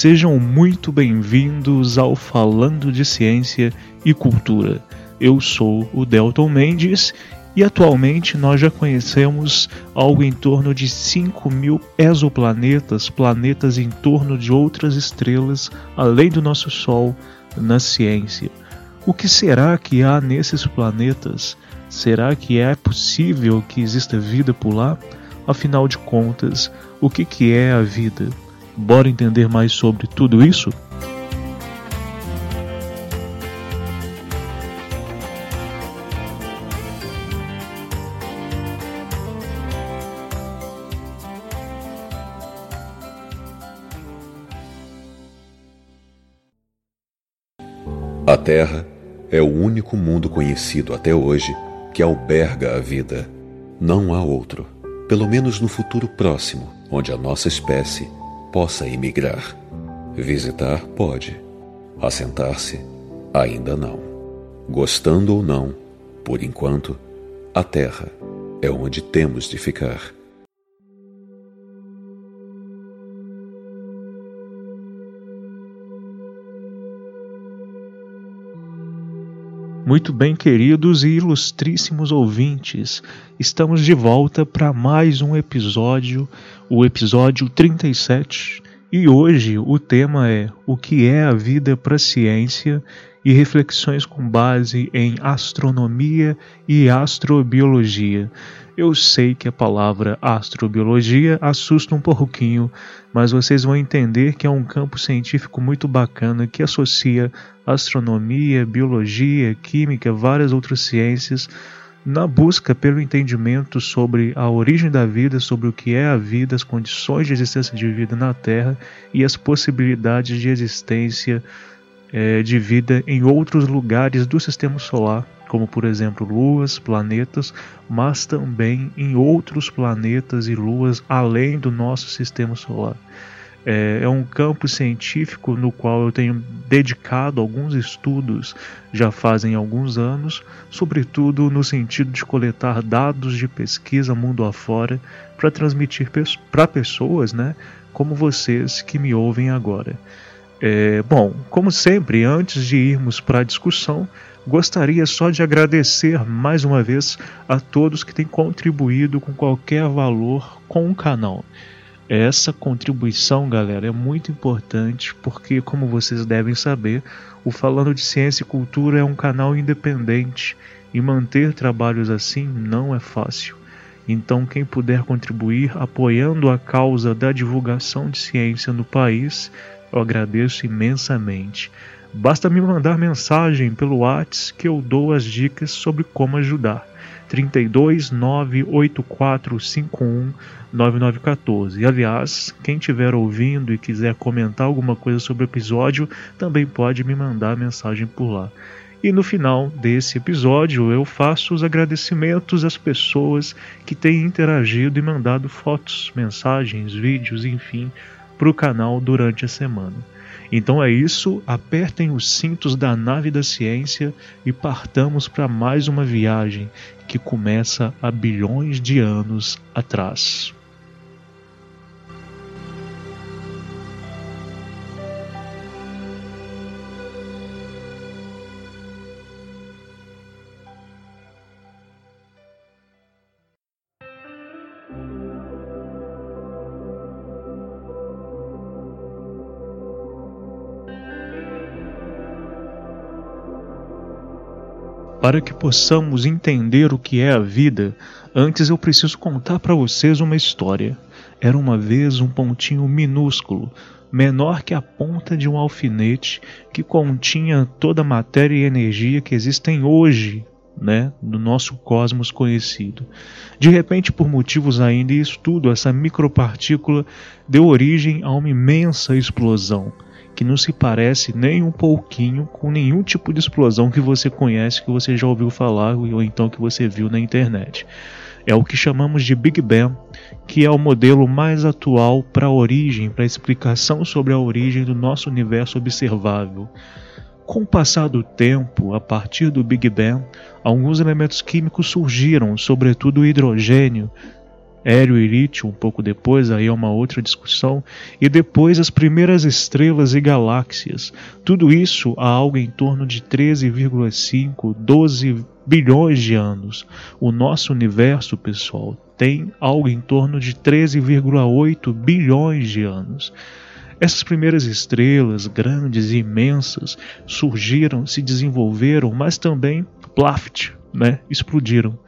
Sejam muito bem-vindos ao Falando de Ciência e Cultura. Eu sou o Delton Mendes e atualmente nós já conhecemos algo em torno de 5 mil exoplanetas, planetas em torno de outras estrelas além do nosso Sol na ciência. O que será que há nesses planetas? Será que é possível que exista vida por lá? Afinal de contas, o que, que é a vida? Bora entender mais sobre tudo isso? A Terra é o único mundo conhecido até hoje que alberga a vida. Não há outro, pelo menos no futuro próximo, onde a nossa espécie possa emigrar. Visitar pode, assentar-se ainda não. Gostando ou não, por enquanto, a Terra é onde temos de ficar. Muito bem, queridos e ilustríssimos ouvintes, estamos de volta para mais um episódio, o episódio 37. E hoje o tema é O que é a vida para a ciência e reflexões com base em astronomia e astrobiologia. Eu sei que a palavra astrobiologia assusta um pouquinho, mas vocês vão entender que é um campo científico muito bacana que associa astronomia, biologia, química, várias outras ciências na busca pelo entendimento sobre a origem da vida, sobre o que é a vida, as condições de existência de vida na Terra e as possibilidades de existência é, de vida em outros lugares do sistema solar como por exemplo luas, planetas, mas também em outros planetas e luas além do nosso sistema solar. É, é um campo científico no qual eu tenho dedicado alguns estudos já fazem alguns anos, sobretudo no sentido de coletar dados de pesquisa mundo afora para transmitir para pessoas, né, como vocês que me ouvem agora. É, bom, como sempre, antes de irmos para a discussão, Gostaria só de agradecer mais uma vez a todos que têm contribuído com qualquer valor com o canal. Essa contribuição, galera, é muito importante porque, como vocês devem saber, o Falando de Ciência e Cultura é um canal independente e manter trabalhos assim não é fácil. Então, quem puder contribuir apoiando a causa da divulgação de ciência no país, eu agradeço imensamente. Basta me mandar mensagem pelo WhatsApp que eu dou as dicas sobre como ajudar. 32 98451 9914. Aliás, quem estiver ouvindo e quiser comentar alguma coisa sobre o episódio, também pode me mandar mensagem por lá. E no final desse episódio eu faço os agradecimentos às pessoas que têm interagido e mandado fotos, mensagens, vídeos, enfim, para o canal durante a semana. Então é isso, apertem os cintos da nave da ciência e partamos para mais uma viagem que começa há bilhões de anos atrás. Para que possamos entender o que é a vida, antes eu preciso contar para vocês uma história. Era uma vez um pontinho minúsculo, menor que a ponta de um alfinete, que continha toda a matéria e energia que existem hoje né, no nosso cosmos conhecido. De repente, por motivos ainda em estudo, essa micropartícula deu origem a uma imensa explosão que não se parece nem um pouquinho com nenhum tipo de explosão que você conhece, que você já ouviu falar ou então que você viu na internet. É o que chamamos de Big Bang, que é o modelo mais atual para a origem, para a explicação sobre a origem do nosso universo observável. Com o passar do tempo, a partir do Big Bang, alguns elementos químicos surgiram, sobretudo o hidrogênio, Hélio e lítio um pouco depois, aí é uma outra discussão, e depois as primeiras estrelas e galáxias. Tudo isso há algo em torno de 13,5, 12 bilhões de anos. O nosso universo, pessoal, tem algo em torno de 13,8 bilhões de anos. Essas primeiras estrelas, grandes e imensas, surgiram, se desenvolveram, mas também, plaft, né, explodiram.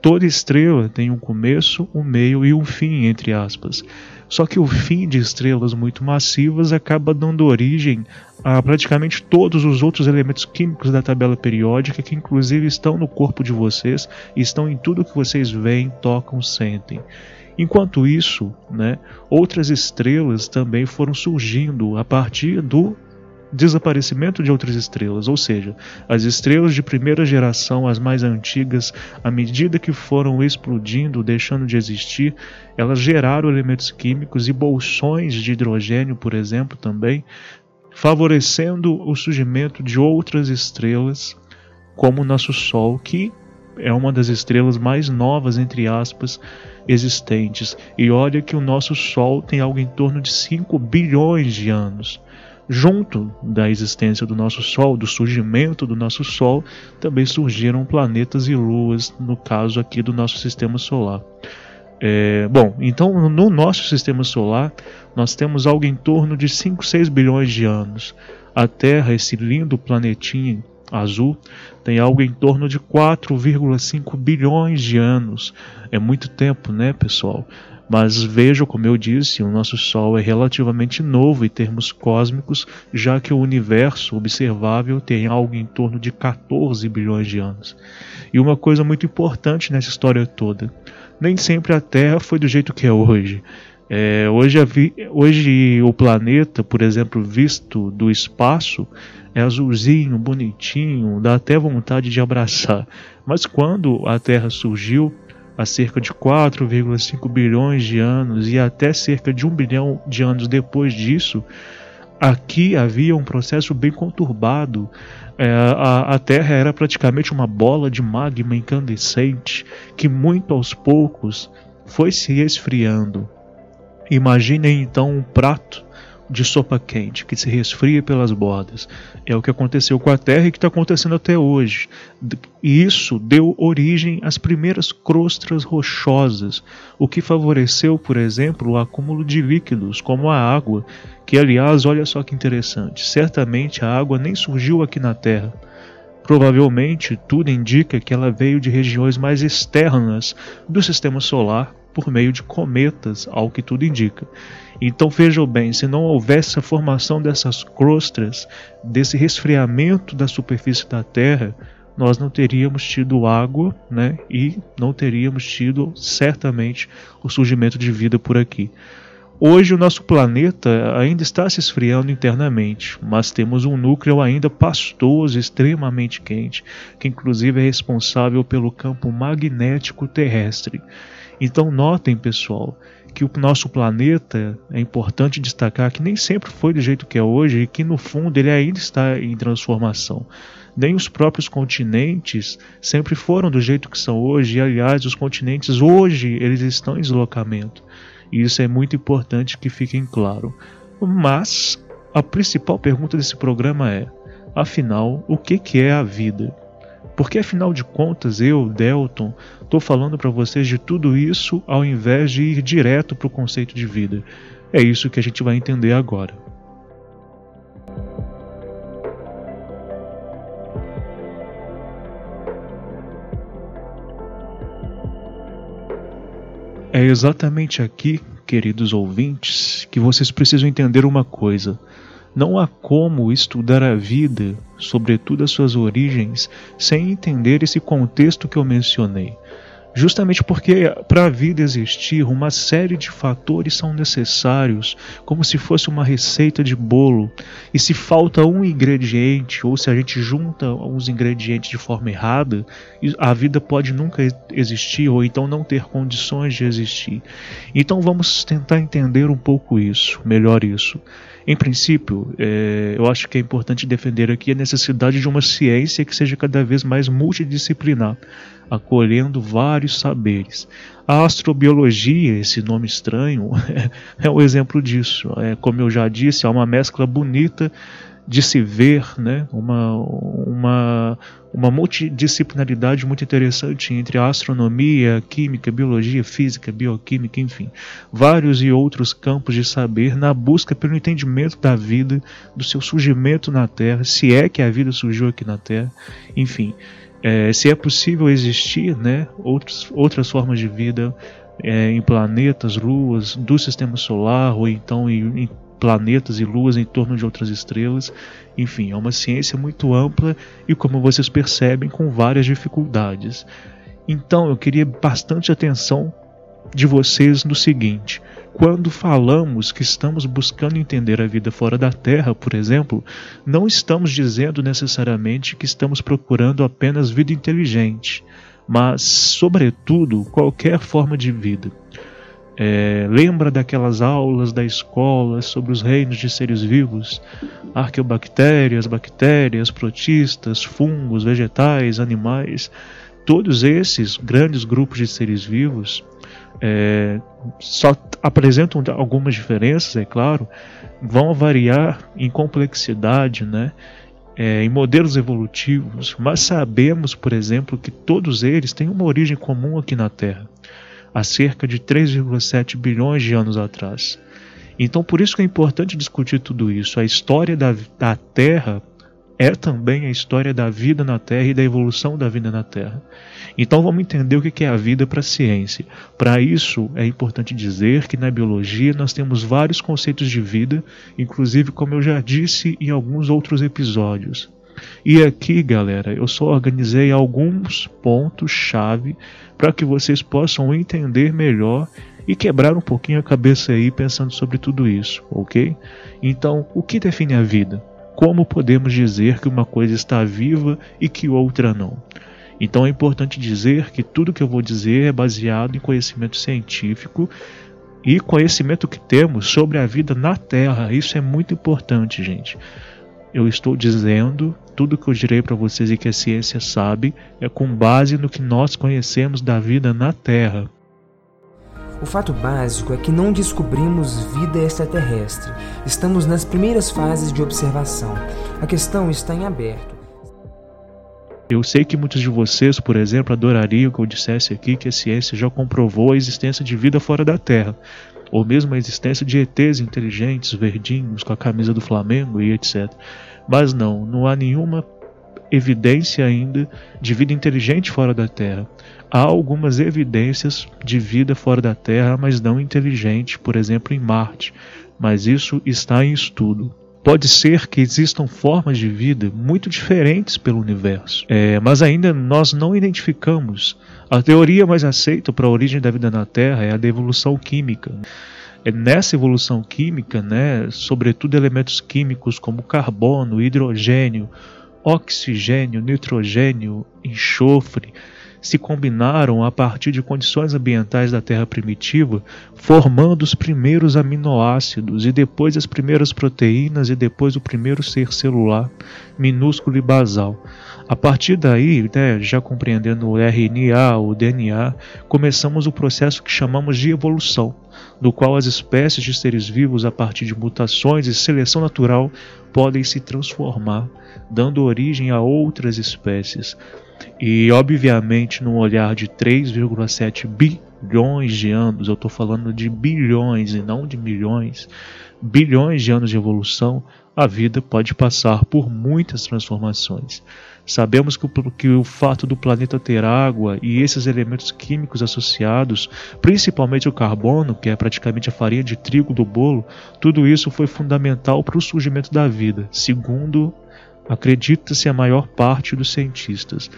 Toda estrela tem um começo, um meio e um fim, entre aspas. Só que o fim de estrelas muito massivas acaba dando origem a praticamente todos os outros elementos químicos da tabela periódica que inclusive estão no corpo de vocês estão em tudo que vocês veem, tocam, sentem. Enquanto isso, né, outras estrelas também foram surgindo a partir do desaparecimento de outras estrelas, ou seja, as estrelas de primeira geração, as mais antigas, à medida que foram explodindo, deixando de existir, elas geraram elementos químicos e bolsões de hidrogênio, por exemplo, também, favorecendo o surgimento de outras estrelas, como o nosso Sol, que é uma das estrelas mais novas, entre aspas, existentes. E olha que o nosso Sol tem algo em torno de 5 bilhões de anos junto da existência do nosso Sol, do surgimento do nosso Sol, também surgiram planetas e luas, no caso aqui do nosso sistema solar. É, bom, então no nosso sistema solar nós temos algo em torno de 5, 6 bilhões de anos. A Terra, esse lindo planetinha azul, tem algo em torno de 4,5 bilhões de anos. É muito tempo, né, pessoal? Mas vejam, como eu disse, o nosso Sol é relativamente novo em termos cósmicos, já que o universo observável tem algo em torno de 14 bilhões de anos. E uma coisa muito importante nessa história toda: nem sempre a Terra foi do jeito que é hoje. É, hoje, hoje o planeta, por exemplo, visto do espaço, é azulzinho, bonitinho, dá até vontade de abraçar. Mas quando a Terra surgiu, há cerca de 4,5 bilhões de anos e até cerca de um bilhão de anos depois disso, aqui havia um processo bem conturbado. É, a, a, Terra era praticamente uma bola de magma incandescente que, muito aos poucos, foi se esfriando. Imaginem então um prato de sopa quente que se resfria pelas bordas. É o que aconteceu com a Terra e que está acontecendo até hoje. E isso deu origem às primeiras crostas rochosas, o que favoreceu, por exemplo, o acúmulo de líquidos, como a água, que, aliás, olha só que interessante, certamente a água nem surgiu aqui na Terra. Provavelmente, tudo indica que ela veio de regiões mais externas do sistema solar por meio de cometas, ao que tudo indica. Então vejam bem, se não houvesse a formação dessas crostas, desse resfriamento da superfície da Terra, nós não teríamos tido água, né? E não teríamos tido certamente o surgimento de vida por aqui. Hoje o nosso planeta ainda está se esfriando internamente, mas temos um núcleo ainda pastoso, extremamente quente, que inclusive é responsável pelo campo magnético terrestre. Então notem, pessoal, que o nosso planeta é importante destacar que nem sempre foi do jeito que é hoje e que no fundo ele ainda está em transformação. Nem os próprios continentes sempre foram do jeito que são hoje, e aliás, os continentes hoje eles estão em deslocamento. E isso é muito importante que fiquem claro. Mas a principal pergunta desse programa é: afinal, o que, que é a vida? Porque afinal de contas, eu, Delton, estou falando para vocês de tudo isso ao invés de ir direto para o conceito de vida. É isso que a gente vai entender agora. É exatamente aqui, queridos ouvintes, que vocês precisam entender uma coisa. Não há como estudar a vida, sobretudo as suas origens, sem entender esse contexto que eu mencionei. Justamente porque para a vida existir, uma série de fatores são necessários, como se fosse uma receita de bolo. E se falta um ingrediente, ou se a gente junta uns ingredientes de forma errada, a vida pode nunca existir, ou então não ter condições de existir. Então vamos tentar entender um pouco isso, melhor isso. Em princípio, é, eu acho que é importante defender aqui a necessidade de uma ciência que seja cada vez mais multidisciplinar, acolhendo vários saberes. A astrobiologia, esse nome estranho, é um exemplo disso. É, como eu já disse, é uma mescla bonita de se ver, né? uma, uma, uma multidisciplinaridade muito interessante entre astronomia, química, biologia, física, bioquímica, enfim, vários e outros campos de saber na busca pelo entendimento da vida, do seu surgimento na Terra, se é que a vida surgiu aqui na Terra, enfim, é, se é possível existir né, outros, outras formas de vida é, em planetas, luas do sistema solar ou então em, em planetas e luas em torno de outras estrelas. Enfim, é uma ciência muito ampla e, como vocês percebem, com várias dificuldades. Então, eu queria bastante atenção de vocês no seguinte: quando falamos que estamos buscando entender a vida fora da Terra, por exemplo, não estamos dizendo necessariamente que estamos procurando apenas vida inteligente, mas, sobretudo, qualquer forma de vida. É, lembra daquelas aulas da escola sobre os reinos de seres vivos? Arqueobactérias, bactérias, protistas, fungos, vegetais, animais. Todos esses grandes grupos de seres vivos é, só apresentam algumas diferenças, é claro, vão variar em complexidade, né? É, em modelos evolutivos, mas sabemos, por exemplo, que todos eles têm uma origem comum aqui na Terra há cerca de 3,7 bilhões de anos atrás. Então, por isso que é importante discutir tudo isso. A história da, da Terra é também a história da vida na Terra e da evolução da vida na Terra. Então vamos entender o que é a vida para a ciência. Para isso é importante dizer que na biologia nós temos vários conceitos de vida, inclusive como eu já disse em alguns outros episódios. E aqui, galera, eu só organizei alguns pontos-chave para que vocês possam entender melhor e quebrar um pouquinho a cabeça aí pensando sobre tudo isso, ok? Então, o que define a vida? Como podemos dizer que uma coisa está viva e que outra não? Então é importante dizer que tudo que eu vou dizer é baseado em conhecimento científico e conhecimento que temos sobre a vida na Terra. Isso é muito importante, gente. Eu estou dizendo tudo que eu direi para vocês e que a ciência sabe é com base no que nós conhecemos da vida na Terra. O fato básico é que não descobrimos vida extraterrestre. Estamos nas primeiras fases de observação. A questão está em aberto. Eu sei que muitos de vocês, por exemplo, adorariam que eu dissesse aqui que a ciência já comprovou a existência de vida fora da Terra, ou mesmo a existência de ETs inteligentes, verdinhos, com a camisa do Flamengo e etc. Mas não, não há nenhuma evidência ainda de vida inteligente fora da Terra. Há algumas evidências de vida fora da Terra, mas não inteligente, por exemplo, em Marte. Mas isso está em estudo. Pode ser que existam formas de vida muito diferentes pelo universo, é, mas ainda nós não identificamos. A teoria mais aceita para a origem da vida na Terra é a da evolução química. É nessa evolução química, né, sobretudo elementos químicos como carbono, hidrogênio, oxigênio, nitrogênio, enxofre, se combinaram a partir de condições ambientais da Terra primitiva, formando os primeiros aminoácidos e depois as primeiras proteínas e depois o primeiro ser celular, minúsculo e basal. A partir daí, né, já compreendendo o RNA, o DNA, começamos o processo que chamamos de evolução, do qual as espécies de seres vivos, a partir de mutações e seleção natural, podem se transformar, dando origem a outras espécies. E, obviamente, num olhar de 3,7 bilhões de anos, eu estou falando de bilhões e não de milhões, bilhões de anos de evolução, a vida pode passar por muitas transformações. Sabemos que o, que o, fato do planeta ter água e esses elementos químicos associados, principalmente o carbono, que é praticamente a farinha de trigo do bolo, tudo isso foi fundamental para o surgimento da vida, segundo acredita-se a maior parte dos cientistas.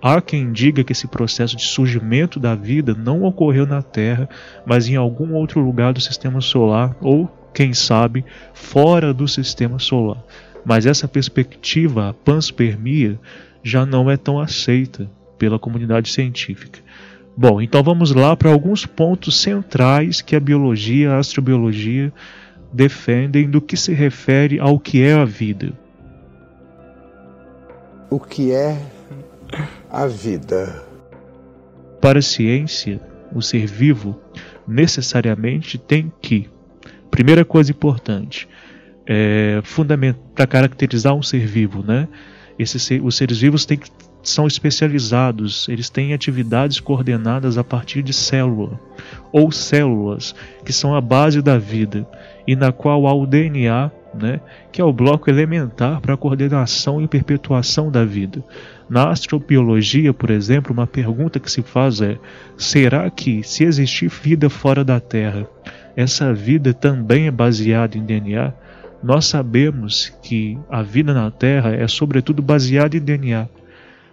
Há quem diga que esse processo de surgimento da vida não ocorreu na Terra, mas em algum outro lugar do sistema solar ou, quem sabe, fora do sistema solar. Mas essa perspectiva, a panspermia, já não é tão aceita pela comunidade científica. Bom, então vamos lá para alguns pontos centrais que a biologia a astrobiologia defendem do que se refere ao que é a vida. O que é a vida? Para a ciência, o ser vivo necessariamente tem que, primeira coisa importante, é, para caracterizar um ser vivo, né? Esse, os seres vivos têm, são especializados, eles têm atividades coordenadas a partir de célula ou células que são a base da vida e na qual há o DNA, né, que é o bloco elementar para a coordenação e perpetuação da vida. Na astrobiologia, por exemplo, uma pergunta que se faz é: será que, se existir vida fora da Terra, essa vida também é baseada em DNA? Nós sabemos que a vida na Terra é sobretudo baseada em DNA.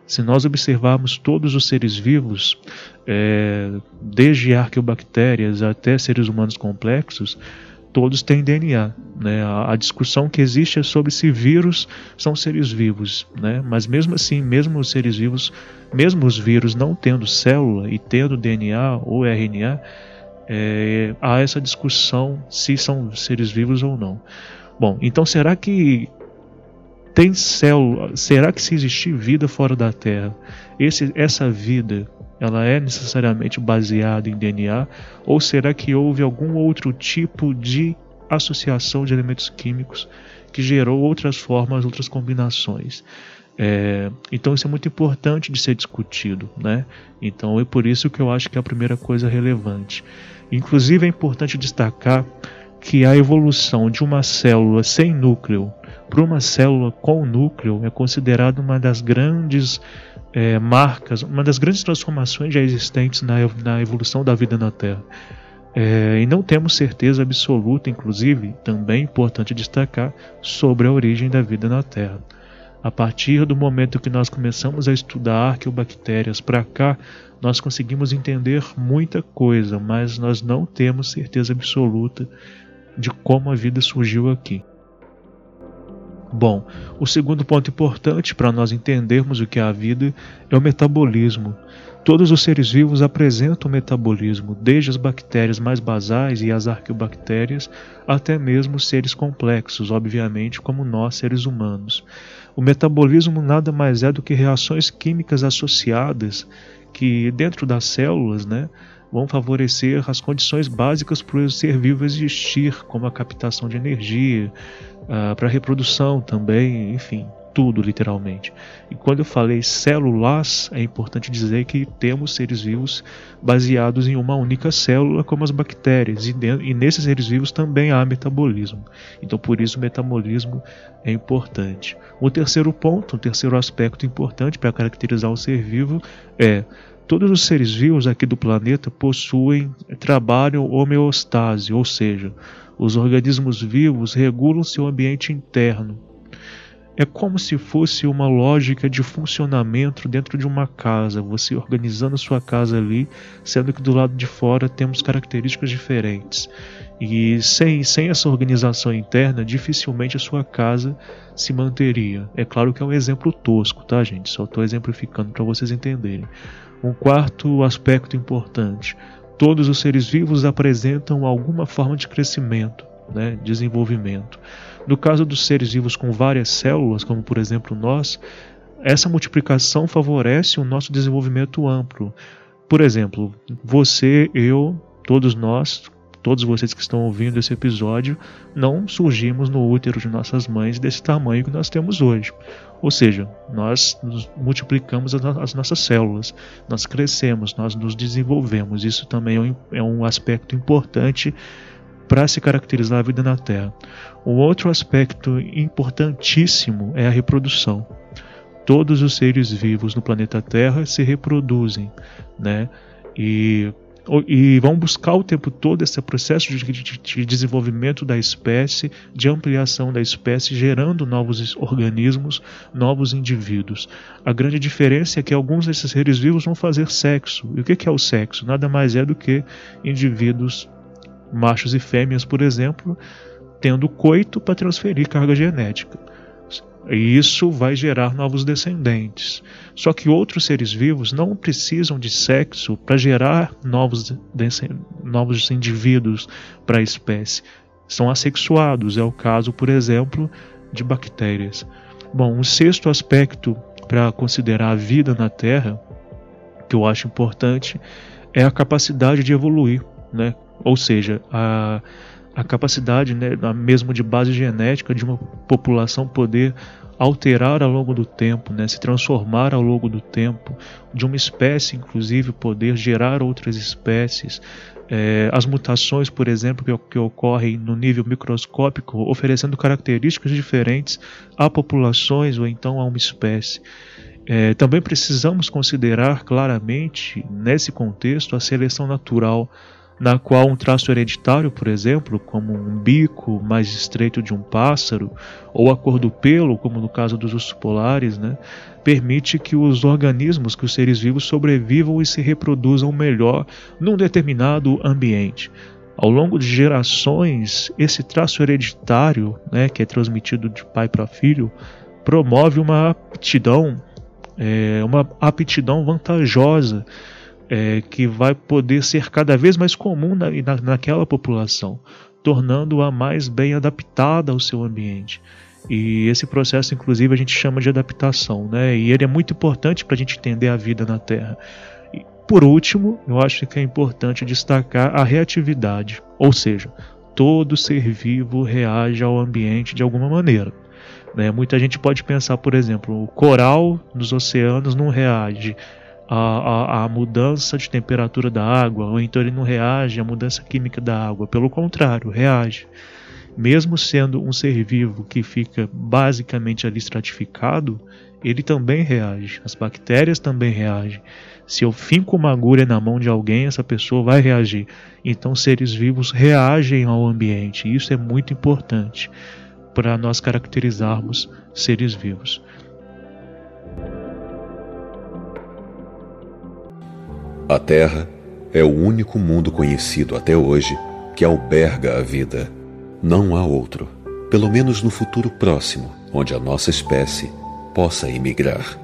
Se nós observarmos todos os seres vivos, é, desde arqueobactérias até seres humanos complexos, todos têm DNA. Né? A, a, discussão que existe é sobre se vírus são seres vivos, né? mas mesmo assim, mesmo os seres vivos, mesmo os vírus não tendo célula e tendo DNA ou RNA, é, há essa discussão se são seres vivos ou não. Bom, então será que tem célula? Será que se existir vida fora da Terra, esse, essa vida ela é necessariamente baseada em DNA ou será que houve algum outro tipo de associação de elementos químicos que gerou outras formas, outras combinações? É, então isso é muito importante de ser discutido, né? Então é por isso que eu acho que é a primeira coisa relevante. Inclusive é importante destacar que a evolução de uma célula sem núcleo para uma célula com núcleo é considerada uma das grandes é, marcas, uma das grandes transformações já existentes na, na evolução da vida na Terra. É, e não temos certeza absoluta, inclusive, também é importante destacar, sobre a origem da vida na Terra. A partir do momento que nós começamos a estudar arqueobactérias para cá, nós conseguimos entender muita coisa, mas nós não temos certeza absoluta de como a vida surgiu aqui. Bom, o segundo ponto importante para nós entendermos o que é a vida é o metabolismo. Todos os seres vivos apresentam metabolismo, desde as bactérias mais basais e as arqueobactérias, até mesmo seres complexos, obviamente, como nós, seres humanos. O metabolismo nada mais é do que reações químicas associadas que, dentro das células, né, vão favorecer as condições básicas para o ser vivo existir, como a captação de energia, uh, para a reprodução também, enfim, tudo literalmente. E quando eu falei células, é importante dizer que temos seres vivos baseados em uma única célula, como as bactérias, e, e nesses seres vivos também há metabolismo. Então, por isso, o metabolismo é importante. O terceiro ponto, o terceiro aspecto importante para caracterizar o ser vivo é Todos os seres vivos aqui do planeta possuem, trabalham homeostase, ou seja, os organismos vivos regulam seu ambiente interno. É como se fosse uma lógica de funcionamento dentro de uma casa, você organizando sua casa ali, sendo que do lado de fora temos características diferentes. E sem, sem essa organização interna, dificilmente a sua casa se manteria. É claro que é um exemplo tosco, tá, gente? Só estou exemplificando para vocês entenderem. Um quarto aspecto importante: todos os seres vivos apresentam alguma forma de crescimento, né, desenvolvimento. No caso dos seres vivos com várias células, como por exemplo nós, essa multiplicação favorece o nosso desenvolvimento amplo. Por exemplo, você, eu, todos nós todos vocês que estão ouvindo esse episódio, não surgimos no útero de nossas mães desse tamanho que nós temos hoje. Ou seja, nós multiplicamos as nossas células, nós crescemos, nós nos desenvolvemos. Isso também é um é aspecto importante para se caracterizar a vida na Terra. Um outro aspecto importantíssimo é a reprodução. Todos os seres vivos no planeta Terra se reproduzem, né? E e vão buscar o tempo todo esse processo de, de, de, desenvolvimento da espécie, de ampliação da espécie, gerando novos organismos, novos indivíduos. A grande diferença é que alguns desses seres vivos vão fazer sexo. E o que é o sexo? Nada mais é do que indivíduos, machos e fêmeas, por exemplo, tendo coito para transferir carga genética. E isso vai gerar novos descendentes. Só que outros seres vivos não precisam de sexo para gerar novos, novos indivíduos para a espécie. São assexuados, é o caso, por exemplo, de bactérias. Bom, um sexto aspecto para considerar a vida na Terra, que eu acho importante, é a capacidade de evoluir, né? Ou seja, a a capacidade, né, mesmo de base genética, de uma população poder alterar ao longo do tempo, né, se transformar ao longo do tempo, de uma espécie, inclusive, poder gerar outras espécies. É, as mutações, por exemplo, que, que ocorrem no nível microscópico, oferecendo características diferentes a populações ou então a uma espécie. É, também precisamos considerar claramente, nesse contexto, a seleção natural na qual um traço hereditário, por exemplo, como um bico mais estreito de um pássaro, ou a cor do pelo, como no caso dos ursos polares, né, permite que os organismos, que os seres vivos sobrevivam e se reproduzam melhor num determinado ambiente. Ao longo de gerações, esse traço hereditário, né, que é transmitido de pai para filho, promove uma aptidão, é, uma aptidão vantajosa é, que vai poder ser cada vez mais comum na, na, naquela população, tornando-a mais bem adaptada ao seu ambiente. E esse processo, inclusive, a gente chama de adaptação, né? E ele é muito importante para a gente entender a vida na Terra. E, por último, eu acho que é importante destacar a reatividade, ou seja, todo ser vivo reage ao ambiente de alguma maneira. Né? Muita gente pode pensar, por exemplo, o coral nos oceanos não reage a, a, a, mudança de temperatura da água, ou então ele não reage à mudança química da água. Pelo contrário, reage. Mesmo sendo um ser vivo que fica basicamente ali estratificado, ele também reage. As bactérias também reagem. Se eu finco uma agulha na mão de alguém, essa pessoa vai reagir. Então, seres vivos reagem ao ambiente. Isso é muito importante para nós caracterizarmos seres vivos. A Terra é o único mundo conhecido até hoje que alberga a vida. Não há outro, pelo menos no futuro próximo, onde a nossa espécie possa emigrar.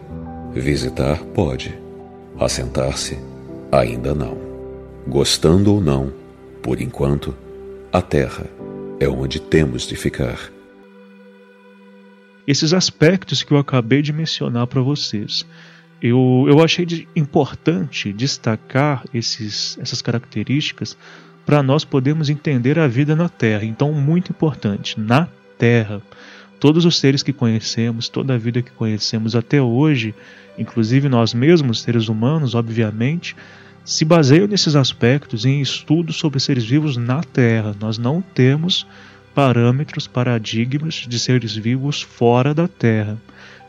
Visitar pode, assentar-se ainda não. Gostando ou não, por enquanto, a Terra é onde temos de ficar. Esses aspectos que eu acabei de mencionar para vocês eu, eu achei de importante destacar esses, essas características para nós podermos entender a vida na Terra. Então, muito importante, na Terra. Todos os seres que conhecemos, toda a vida que conhecemos até hoje, inclusive nós mesmos, seres humanos, obviamente, se baseiam nesses aspectos em estudos sobre seres vivos na Terra. Nós não temos parâmetros, paradigmas de seres vivos fora da Terra.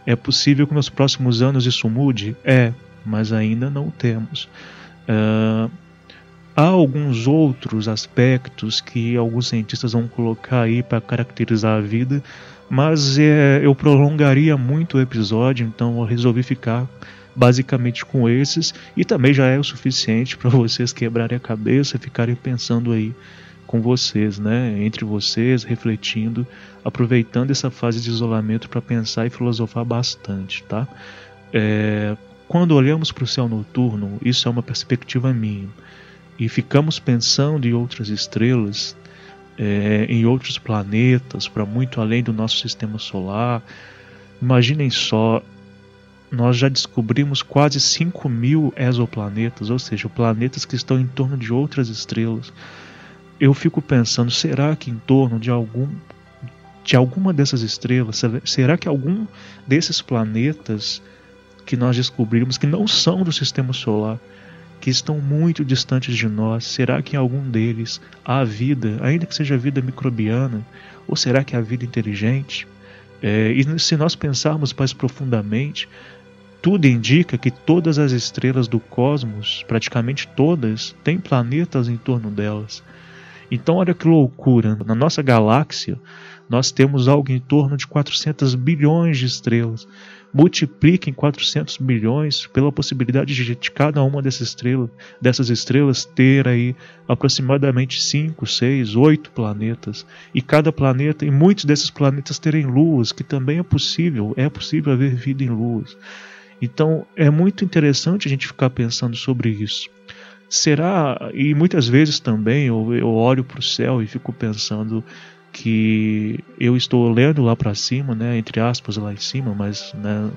É possível que nos próximos anos isso mude? É, mas ainda não temos. Uh, há alguns outros aspectos que alguns cientistas vão colocar aí para caracterizar a vida, mas é, eu prolongaria muito o episódio, então eu resolvi ficar basicamente com esses e também já é o suficiente para vocês quebrarem a cabeça e ficarem pensando aí com vocês, né? Entre vocês, refletindo, aproveitando essa fase de isolamento para pensar e filosofar bastante, tá? É, quando olhamos para o céu noturno, isso é uma perspectiva minha, e ficamos pensando em outras estrelas, é, em outros planetas, para muito além do nosso sistema solar. Imaginem só, nós já descobrimos quase 5 mil exoplanetas, ou seja, planetas que estão em torno de outras estrelas eu fico pensando, será que em torno de algum de alguma dessas estrelas, será que algum desses planetas que nós descobrimos que não são do sistema solar, que estão muito distantes de nós, será que em algum deles há vida, ainda que seja vida microbiana, ou será que há vida inteligente? É, e se nós pensarmos mais profundamente, tudo indica que todas as estrelas do cosmos, praticamente todas, têm planetas em torno delas. Então, olha que loucura! Na nossa galáxia, nós temos algo em torno de 400 bilhões de estrelas. Multipliquem 400 bilhões pela possibilidade de cada uma dessas estrelas, dessas estrelas ter aí aproximadamente 5, 6, 8 planetas. E cada planeta, e muitos desses planetas terem luas, que também é possível, é possível haver vida em luas. Então é muito interessante a gente ficar pensando sobre isso. Será, e muitas vezes também eu, eu olho para o céu e fico pensando que eu estou olhando lá para cima, né, entre aspas lá em cima, mas né,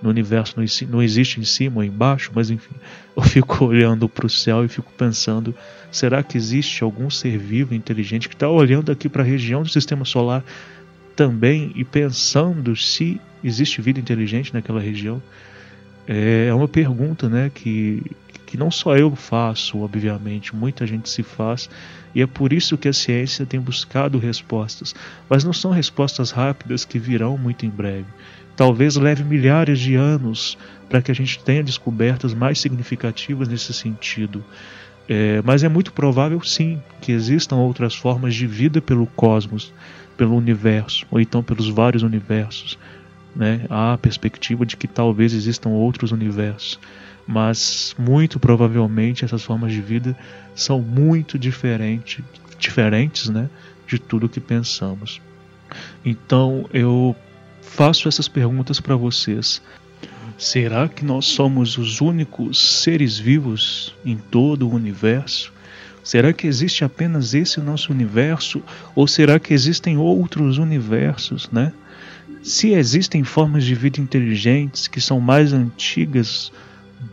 no universo não, não existe em cima ou embaixo, mas enfim, eu fico olhando para o céu e fico pensando: será que existe algum ser vivo inteligente que está olhando aqui para a região do sistema solar também e pensando se existe vida inteligente naquela região? É, uma pergunta né, que, que não só eu faço, obviamente, muita gente se faz, e é por isso que a ciência tem buscado respostas, mas não são respostas rápidas que virão muito em breve. Talvez leve milhares de anos para que a gente tenha descobertas mais significativas nesse sentido. É, mas é muito provável, sim, que existam outras formas de vida pelo cosmos pelo universo, ou então pelos vários universos. Né? Há a perspectiva de que talvez existam outros universos, mas muito provavelmente essas formas de vida são muito diferente, diferentes né? de tudo que pensamos. Então eu faço essas perguntas para vocês. Será que nós somos os únicos seres vivos em todo o universo? Será que existe apenas esse nosso universo ou será que existem outros universos, né? Se existem formas de vida inteligentes que são mais antigas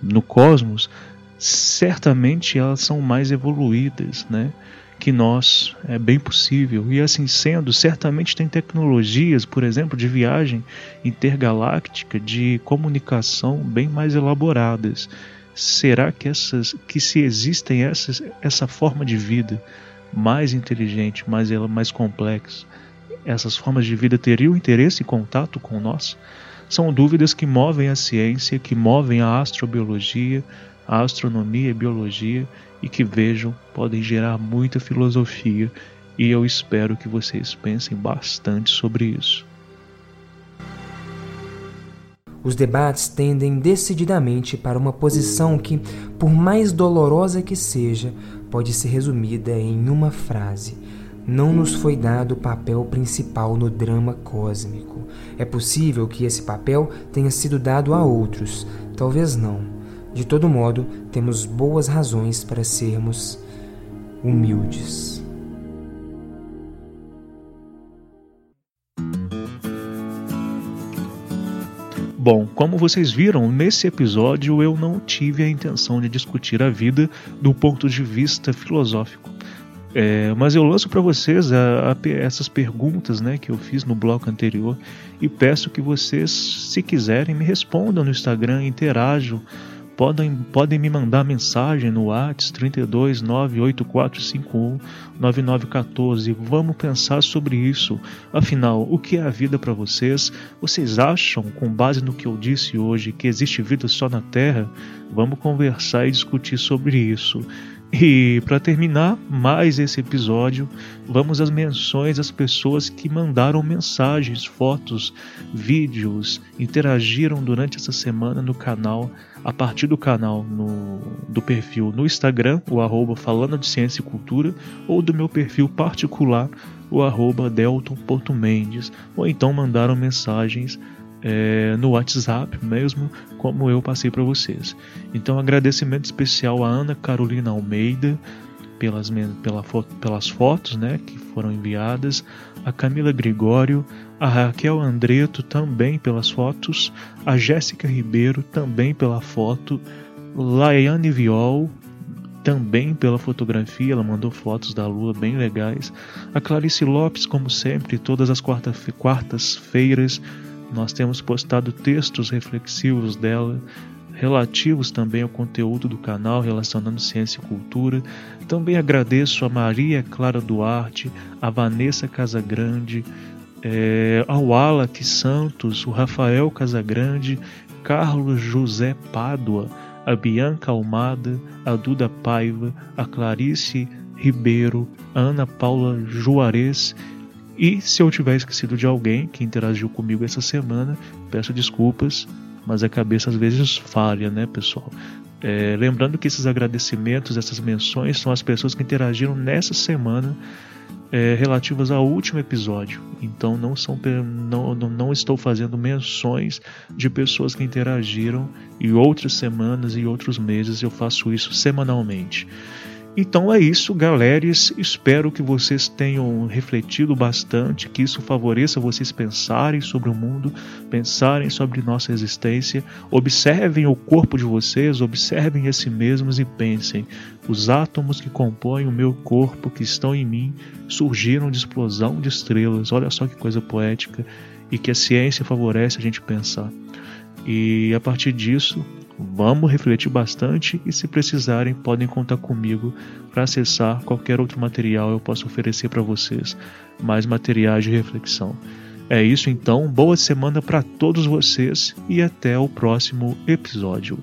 no cosmos, certamente elas são mais evoluídas, né? Que nós, é bem possível. E assim sendo, certamente tem tecnologias, por exemplo, de viagem intergaláctica, de comunicação bem mais elaboradas será que essas que se existem essas, essa forma de vida mais inteligente, mais ela mais complexa, essas formas de vida teriam interesse e contato com nós? São dúvidas que movem a ciência, que movem a astrobiologia, a astronomia e biologia e que vejam podem gerar muita filosofia e eu espero que vocês pensem bastante sobre isso. Os debates tendem decididamente para uma posição que, por mais dolorosa que seja, pode ser resumida em uma frase: Não nos foi dado o papel principal no drama cósmico. É possível que esse papel tenha sido dado a outros, talvez não. De todo modo, temos boas razões para sermos humildes. Bom, como vocês viram, nesse episódio eu não tive a intenção de discutir a vida do ponto de vista filosófico. É, mas eu lanço para vocês a, a, essas perguntas né, que eu fiz no bloco anterior e peço que vocês, se quiserem, me respondam no Instagram, interajam podem, podem me mandar mensagem no WhatsApp 32 98451 9914. Vamos pensar sobre isso. Afinal, o que é a vida para vocês? Vocês acham, com base no que eu disse hoje, que existe vida só na Terra? Vamos conversar e discutir sobre isso. E para terminar mais esse episódio, vamos às menções às pessoas que mandaram mensagens, fotos, vídeos, interagiram durante essa semana no canal, a partir do canal no, do perfil no Instagram, o arroba falando de ciência e cultura, ou do meu perfil particular, o arroba delton.mendes, ou então mandaram mensagens é, no WhatsApp mesmo, como eu passei para vocês. Então, agradecimento especial a Ana Carolina Almeida pelas, pela pelas fotos né, que foram enviadas, a Camila Gregório, a Raquel Andreto também pelas fotos, a Jéssica Ribeiro também pela foto, Laiane Viol também pela fotografia, ela mandou fotos da lua bem legais. A Clarice Lopes, como sempre, todas as quartas-feiras nós temos postado textos reflexivos dela, relativos também ao conteúdo do canal relacionando ciência e cultura. Também agradeço a Maria Clara Duarte, a Vanessa Casagrande, é, ao Alak Santos, o Rafael Casagrande, Carlos José Pádua, a Bianca Almada, a Duda Paiva, a Clarice Ribeiro, a Ana Paula Juarez. E se eu tiver esquecido de alguém que interagiu comigo essa semana, peço desculpas, mas a cabeça às vezes falha, né, pessoal? É, lembrando que esses agradecimentos, essas menções, são as pessoas que interagiram nessa semana é, relativas ao último episódio. Então não são não, não estou fazendo menções de pessoas que interagiram em outras semanas e outros meses. Eu faço isso semanalmente. Então é isso, galeras. Espero que vocês tenham refletido bastante, que isso favoreça vocês pensarem sobre o mundo, pensarem sobre nossa existência. Observem o corpo de vocês, observem a si mesmos e pensem: os átomos que compõem o meu corpo, que estão em mim, surgiram de explosão de estrelas. Olha só que coisa poética e que a ciência favorece a gente pensar. E a partir disso, Vamos refletir bastante e, se precisarem, podem contar comigo para acessar qualquer outro material eu possa oferecer para vocês, mais materiais de reflexão. É isso então, boa semana para todos vocês e até o próximo episódio.